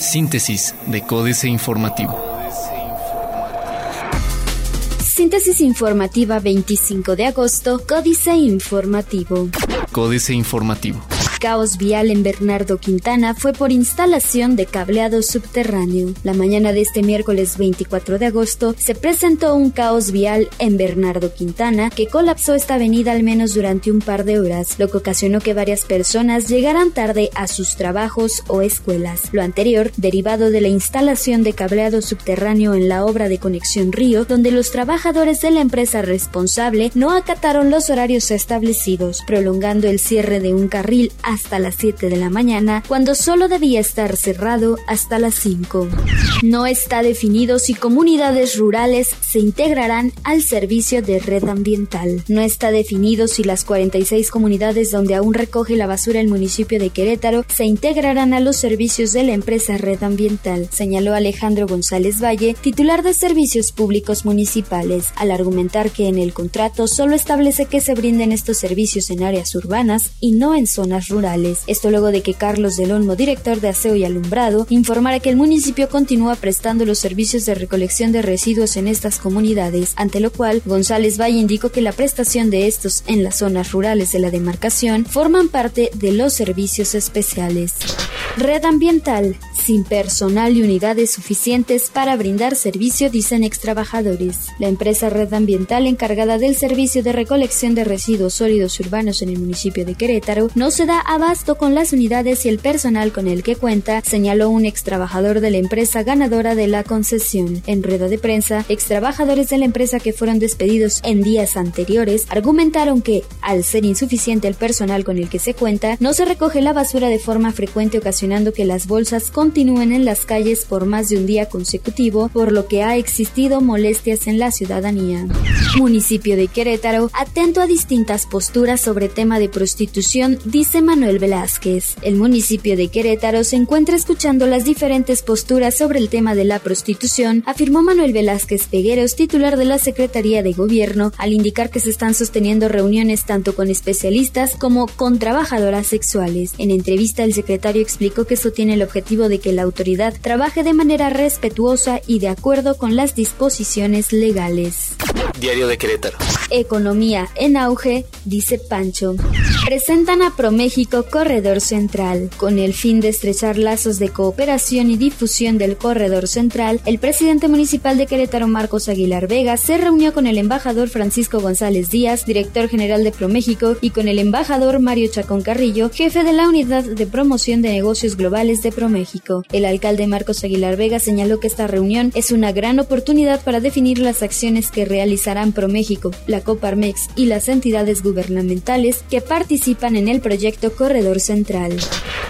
Síntesis de Códice Informativo. Síntesis informativa 25 de agosto, Códice Informativo. Códice Informativo caos vial en Bernardo Quintana fue por instalación de cableado subterráneo. La mañana de este miércoles 24 de agosto se presentó un caos vial en Bernardo Quintana que colapsó esta avenida al menos durante un par de horas, lo que ocasionó que varias personas llegaran tarde a sus trabajos o escuelas. Lo anterior, derivado de la instalación de cableado subterráneo en la obra de Conexión Río, donde los trabajadores de la empresa responsable no acataron los horarios establecidos, prolongando el cierre de un carril hasta las 7 de la mañana cuando solo debía estar cerrado hasta las 5. No está definido si comunidades rurales se integrarán al servicio de red ambiental. No está definido si las 46 comunidades donde aún recoge la basura el municipio de Querétaro se integrarán a los servicios de la empresa Red Ambiental, señaló Alejandro González Valle, titular de Servicios Públicos Municipales, al argumentar que en el contrato solo establece que se brinden estos servicios en áreas urbanas y no en zonas rurales esto luego de que Carlos del Olmo, director de Aseo y Alumbrado, informara que el municipio continúa prestando los servicios de recolección de residuos en estas comunidades, ante lo cual González Valle indicó que la prestación de estos en las zonas rurales de la demarcación forman parte de los servicios especiales. Red ambiental, sin personal y unidades suficientes para brindar servicio, dicen extrabajadores. La empresa Red Ambiental encargada del servicio de recolección de residuos sólidos urbanos en el municipio de Querétaro no se da abasto con las unidades y el personal con el que cuenta, señaló un extrabajador de la empresa ganadora de la concesión. En rueda de prensa, extrabajadores de la empresa que fueron despedidos en días anteriores argumentaron que, al ser insuficiente el personal con el que se cuenta, no se recoge la basura de forma frecuente ocasionando que las bolsas continúen en las calles por más de un día consecutivo, por lo que ha existido molestias en la ciudadanía. Municipio de Querétaro, atento a distintas posturas sobre tema de prostitución, dice Manuel Manuel Velázquez. El municipio de Querétaro se encuentra escuchando las diferentes posturas sobre el tema de la prostitución, afirmó Manuel Velázquez Pegueros, titular de la Secretaría de Gobierno, al indicar que se están sosteniendo reuniones tanto con especialistas como con trabajadoras sexuales. En entrevista, el secretario explicó que eso tiene el objetivo de que la autoridad trabaje de manera respetuosa y de acuerdo con las disposiciones legales. Diario de Querétaro. Economía en auge, dice Pancho. Presentan a ProMéxico Corredor Central. Con el fin de estrechar lazos de cooperación y difusión del Corredor Central, el presidente municipal de Querétaro, Marcos Aguilar Vega, se reunió con el embajador Francisco González Díaz, director general de ProMéxico, y con el embajador Mario Chacón Carrillo, jefe de la Unidad de Promoción de Negocios Globales de ProMéxico. El alcalde Marcos Aguilar Vega señaló que esta reunión es una gran oportunidad para definir las acciones que realizarán ProMéxico, la Coparmex y las entidades gubernamentales que participan participan en el proyecto Corredor Central.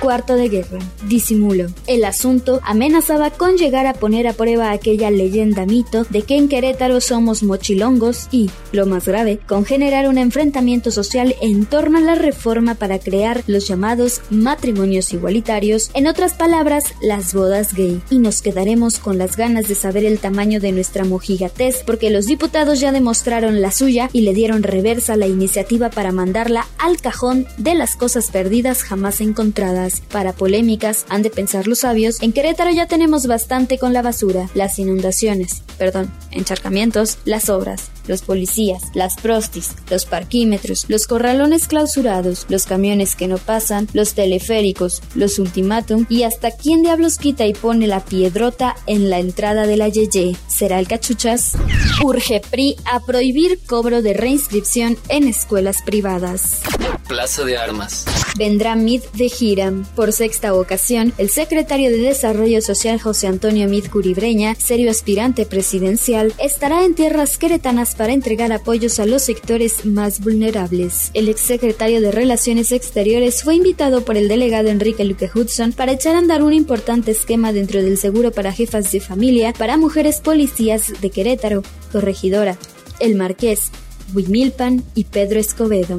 Cuarto de guerra. Disimulo. El asunto amenazaba con llegar a poner a prueba aquella leyenda mito de que en Querétaro somos mochilongos y, lo más grave, con generar un enfrentamiento social en torno a la reforma para crear los llamados matrimonios igualitarios, en otras palabras, las bodas gay. Y nos quedaremos con las ganas de saber el tamaño de nuestra mojigatez porque los diputados ya demostraron la suya y le dieron reversa la iniciativa para mandarla al cajón de las cosas perdidas jamás encontradas. Para polémicas, han de pensar los sabios, en Querétaro ya tenemos bastante con la basura, las inundaciones, perdón, encharcamientos, las obras, los policías, las prostis, los parquímetros, los corralones clausurados, los camiones que no pasan, los teleféricos, los ultimátum y hasta quién diablos quita y pone la piedrota en la entrada de la Yeye. ¿Será el cachuchas? Urge PRI a prohibir cobro de reinscripción en escuelas privadas. Plaza de Armas. Vendrá MID de gira. Por sexta ocasión, el secretario de Desarrollo Social José Antonio Mid Curibreña, serio aspirante presidencial, estará en tierras queretanas para entregar apoyos a los sectores más vulnerables. El exsecretario de Relaciones Exteriores fue invitado por el delegado Enrique Luque Hudson para echar a andar un importante esquema dentro del seguro para jefas de familia para mujeres policías de Querétaro, Corregidora, El Marqués, Huimilpan y Pedro Escobedo.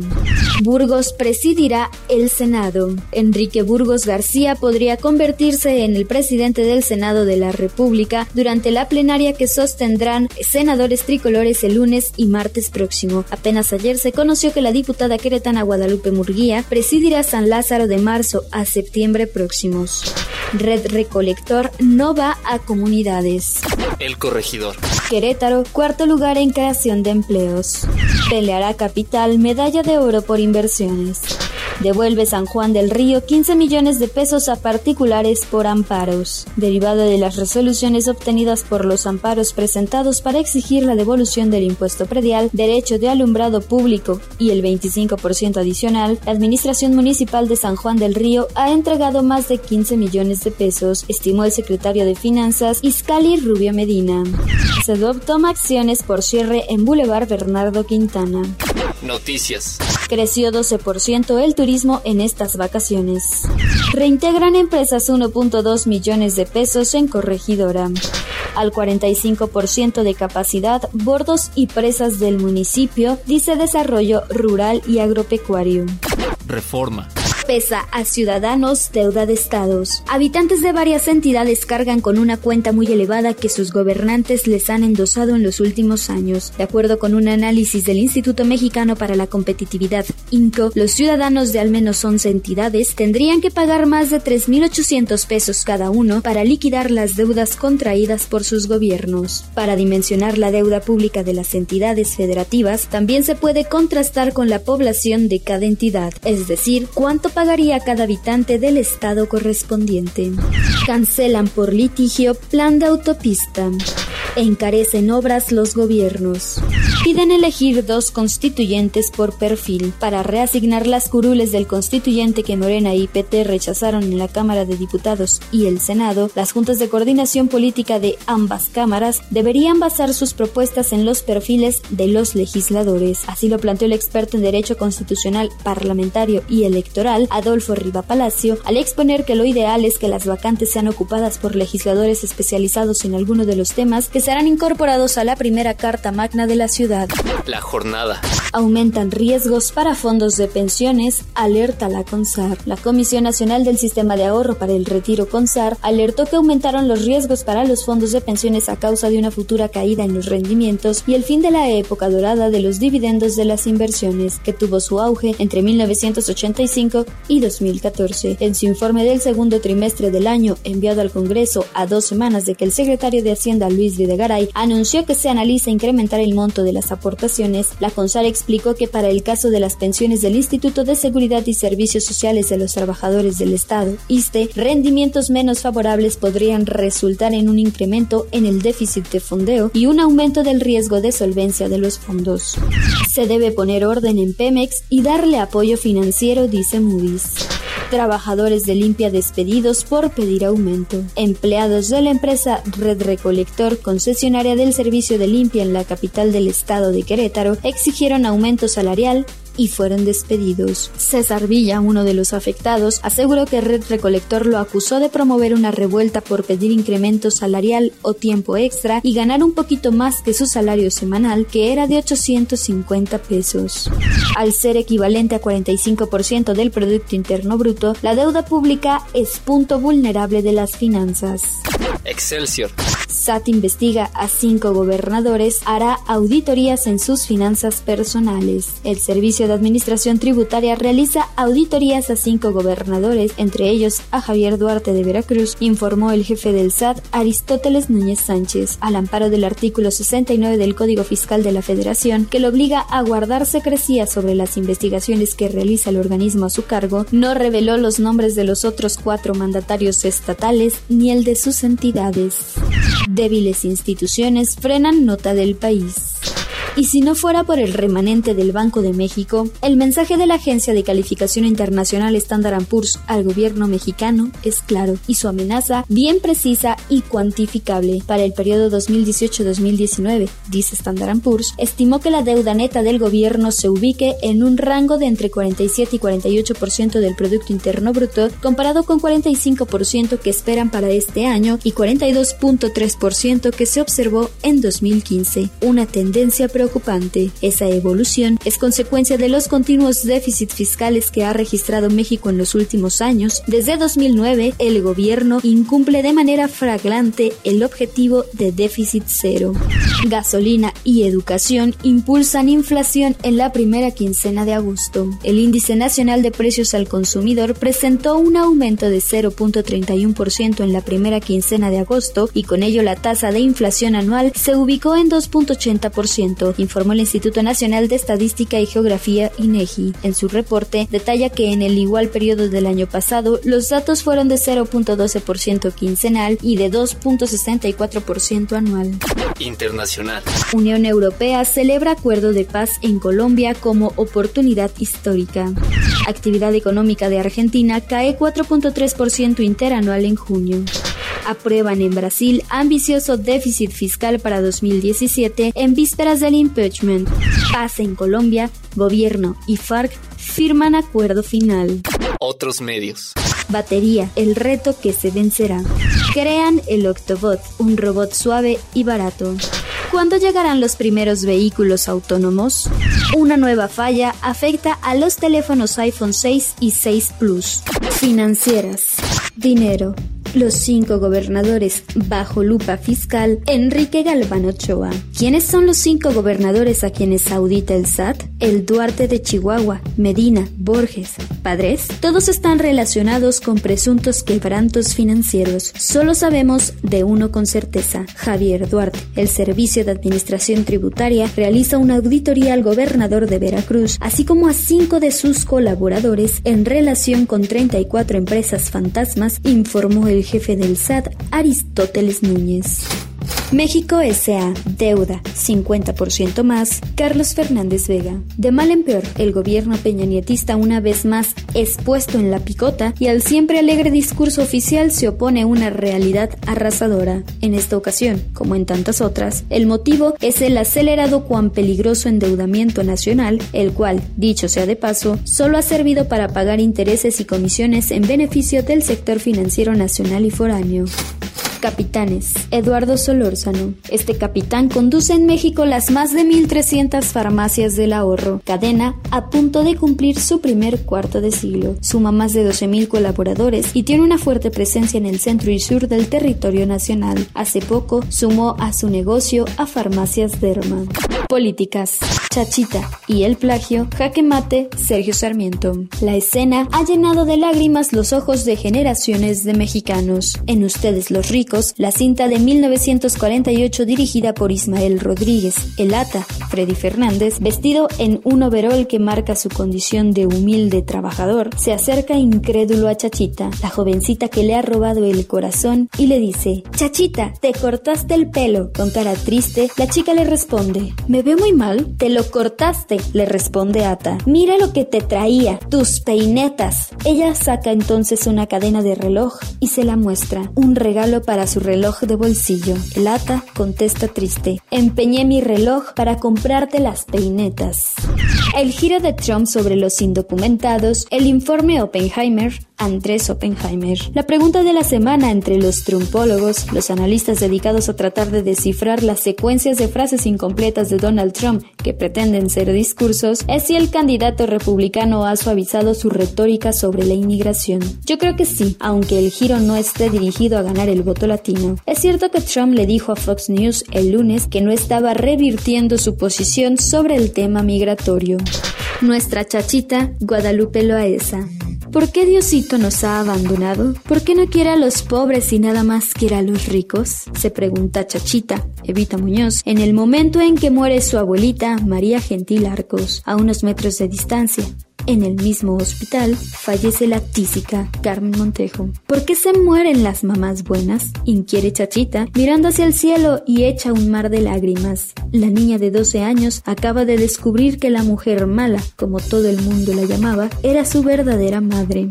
Burgos presidirá el Senado. Enrique Burgos García podría convertirse en el presidente del Senado de la República durante la plenaria que sostendrán senadores tricolores el lunes y martes próximo. Apenas ayer se conoció que la diputada queretana Guadalupe Murguía presidirá San Lázaro de marzo a septiembre próximos. Red Recolector no va a comunidades. El corregidor. Querétaro, cuarto lugar en creación de empleos. Peleará Capital medalla de oro por inversiones. Devuelve San Juan del Río 15 millones de pesos a particulares por amparos, derivado de las resoluciones obtenidas por los amparos presentados para exigir la devolución del impuesto predial, derecho de alumbrado público y el 25% adicional. La Administración Municipal de San Juan del Río ha entregado más de 15 millones de pesos, estimó el secretario de Finanzas Iscali Rubio Medina. CEDOP toma acciones por cierre en Boulevard Bernardo Quintana. Noticias. Creció 12% el turismo en estas vacaciones. Reintegran empresas 1.2 millones de pesos en corregidora. Al 45% de capacidad, bordos y presas del municipio, dice Desarrollo Rural y Agropecuario. Reforma pesa a ciudadanos deuda de estados. Habitantes de varias entidades cargan con una cuenta muy elevada que sus gobernantes les han endosado en los últimos años. De acuerdo con un análisis del Instituto Mexicano para la Competitividad, INCO, los ciudadanos de al menos 11 entidades tendrían que pagar más de 3.800 pesos cada uno para liquidar las deudas contraídas por sus gobiernos. Para dimensionar la deuda pública de las entidades federativas, también se puede contrastar con la población de cada entidad, es decir, cuánto pagaría cada habitante del estado correspondiente. Cancelan por litigio plan de autopista. Encarecen obras los gobiernos. Piden elegir dos constituyentes por perfil para reasignar las curules del constituyente que Morena y PT rechazaron en la Cámara de Diputados y el Senado. Las juntas de coordinación política de ambas cámaras deberían basar sus propuestas en los perfiles de los legisladores. Así lo planteó el experto en Derecho Constitucional, Parlamentario y Electoral, Adolfo Riva Palacio, al exponer que lo ideal es que las vacantes sean ocupadas por legisladores especializados en alguno de los temas que serán incorporados a la primera Carta Magna de la La jornada. Aumentan riesgos para fondos de pensiones, alerta la CONSAR. La Comisión Nacional del Sistema de Ahorro para el Retiro CONSAR alertó que aumentaron los riesgos para los fondos de pensiones a causa de una futura caída en los rendimientos y el fin de la época dorada de los dividendos de las inversiones, que tuvo su auge entre 1985 y 2014. En su informe del segundo trimestre del año, enviado al Congreso a dos semanas de que el secretario de Hacienda Luis Videgaray anunció que se analiza incrementar el monto de las aportaciones, la CONSAR explicó que para el caso de las pensiones del Instituto de Seguridad y Servicios Sociales de los Trabajadores del Estado, ISTE, rendimientos menos favorables podrían resultar en un incremento en el déficit de fondeo y un aumento del riesgo de solvencia de los fondos. Se debe poner orden en Pemex y darle apoyo financiero, dice Moody's. Trabajadores de limpia despedidos por pedir aumento. Empleados de la empresa Red Recolector, concesionaria del servicio de limpia en la capital del estado de Querétaro, exigieron aumento salarial y fueron despedidos. César Villa, uno de los afectados, aseguró que Red Recolector lo acusó de promover una revuelta por pedir incremento salarial o tiempo extra y ganar un poquito más que su salario semanal, que era de 850 pesos. Al ser equivalente a 45% del Producto Interno Bruto, la deuda pública es punto vulnerable de las finanzas. Excelsior. SAT investiga a cinco gobernadores, hará auditorías en sus finanzas personales. El Servicio de Administración Tributaria realiza auditorías a cinco gobernadores, entre ellos a Javier Duarte de Veracruz, informó el jefe del SAT, Aristóteles Núñez Sánchez, al amparo del artículo 69 del Código Fiscal de la Federación, que lo obliga a guardar secrecía sobre las investigaciones que realiza el organismo a su cargo, no reveló los nombres de los otros cuatro mandatarios estatales ni el de sus entidades. Débiles instituciones frenan nota del país. Y si no fuera por el remanente del Banco de México, el mensaje de la agencia de calificación internacional Standard Poor's al gobierno mexicano es claro y su amenaza bien precisa y cuantificable. Para el periodo 2018-2019, dice Standard Poor's, estimó que la deuda neta del gobierno se ubique en un rango de entre 47 y 48% del Producto Interno Bruto, comparado con 45% que esperan para este año y 42.3% que se observó en 2015, una tendencia preocupante. Esa evolución es consecuencia de los continuos déficits fiscales que ha registrado México en los últimos años. Desde 2009, el gobierno incumple de manera fraglante el objetivo de déficit cero. Gasolina y educación impulsan inflación en la primera quincena de agosto. El índice nacional de precios al consumidor presentó un aumento de 0.31% en la primera quincena de agosto y con ello la tasa de inflación anual se ubicó en 2.80%, informó el Instituto Nacional de Estadística y Geografía INEGI. En su reporte detalla que en el igual periodo del año pasado los datos fueron de 0.12% quincenal y de 2.64% anual. Internacional. Unión Europea celebra acuerdo de paz en Colombia como oportunidad histórica. Actividad económica de Argentina cae 4.3% interanual en junio aprueban en Brasil ambicioso déficit fiscal para 2017 en vísperas del impeachment. Paz en Colombia, gobierno y FARC firman acuerdo final. Otros medios. Batería, el reto que se vencerá. Crean el Octobot, un robot suave y barato. ¿Cuándo llegarán los primeros vehículos autónomos? Una nueva falla afecta a los teléfonos iPhone 6 y 6 Plus. Financieras. Dinero los cinco gobernadores bajo lupa fiscal, Enrique Galván Ochoa. ¿Quiénes son los cinco gobernadores a quienes audita el SAT? El Duarte de Chihuahua, Medina, Borges, Padres. Todos están relacionados con presuntos quebrantos financieros. Solo sabemos de uno con certeza, Javier Duarte. El Servicio de Administración Tributaria realiza una auditoría al gobernador de Veracruz, así como a cinco de sus colaboradores en relación con 34 empresas fantasmas, informó el jefe del SAT, Aristóteles Núñez. México S.A. Deuda, 50% más. Carlos Fernández Vega. De mal en peor, el gobierno peñanietista una vez más es puesto en la picota y al siempre alegre discurso oficial se opone una realidad arrasadora. En esta ocasión, como en tantas otras, el motivo es el acelerado cuán peligroso endeudamiento nacional, el cual, dicho sea de paso, solo ha servido para pagar intereses y comisiones en beneficio del sector financiero nacional y foráneo. Capitanes. Eduardo Solórzano. Este capitán conduce en México las más de 1.300 farmacias del ahorro, cadena a punto de cumplir su primer cuarto de siglo. Suma más de 12.000 colaboradores y tiene una fuerte presencia en el centro y sur del territorio nacional. Hace poco sumó a su negocio a Farmacias Derma. Políticas. Chachita y el plagio, jaque mate, Sergio Sarmiento. La escena ha llenado de lágrimas los ojos de generaciones de mexicanos. En Ustedes los ricos, la cinta de 1948 dirigida por Ismael Rodríguez, el Ata, Freddy Fernández, vestido en un overol que marca su condición de humilde trabajador, se acerca incrédulo a Chachita, la jovencita que le ha robado el corazón, y le dice, Chachita, te cortaste el pelo. Con cara triste, la chica le responde, ¿me veo muy mal? Te lo cortaste, le responde Ata. Mira lo que te traía, tus peinetas. Ella saca entonces una cadena de reloj y se la muestra, un regalo para su reloj de bolsillo. El Ata contesta triste, empeñé mi reloj para comprarte las peinetas. El giro de Trump sobre los indocumentados, el informe Oppenheimer, Andrés Oppenheimer. La pregunta de la semana entre los trumpólogos, los analistas dedicados a tratar de descifrar las secuencias de frases incompletas de Donald Trump que pretenden ser discursos, es si el candidato republicano ha suavizado su retórica sobre la inmigración. Yo creo que sí, aunque el giro no esté dirigido a ganar el voto latino. Es cierto que Trump le dijo a Fox News el lunes que no estaba revirtiendo su posición sobre el tema migratorio. Nuestra chachita Guadalupe Loaesa. ¿Por qué Diosito nos ha abandonado? ¿Por qué no quiere a los pobres y nada más quiere a los ricos? Se pregunta Chachita, Evita Muñoz, en el momento en que muere su abuelita María Gentil Arcos, a unos metros de distancia. En el mismo hospital fallece la tísica Carmen Montejo. ¿Por qué se mueren las mamás buenas? Inquiere Chachita, mirando hacia el cielo y echa un mar de lágrimas. La niña de 12 años acaba de descubrir que la mujer mala, como todo el mundo la llamaba, era su verdadera madre.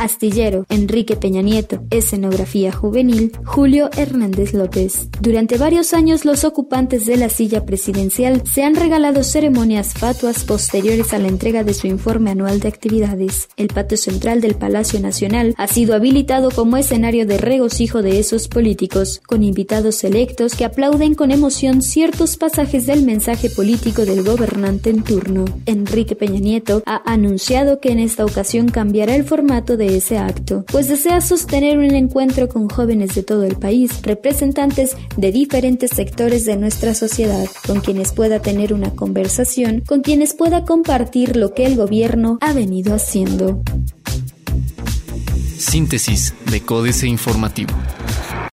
Astillero, Enrique Peña Nieto, escenografía juvenil, Julio Hernández López. Durante varios años los ocupantes de la silla presidencial se han regalado ceremonias fatuas posteriores a la entrega de su informe anual de actividades. El patio central del Palacio Nacional ha sido habilitado como escenario de regocijo de esos políticos, con invitados selectos que aplauden con emoción ciertos pasajes del mensaje político del gobernante en turno. Enrique Peña Nieto ha anunciado que en esta ocasión cambiará el formato de ese acto, pues desea sostener un encuentro con jóvenes de todo el país, representantes de diferentes sectores de nuestra sociedad, con quienes pueda tener una conversación, con quienes pueda compartir lo que el ha venido haciendo. Síntesis de Códice Informativo.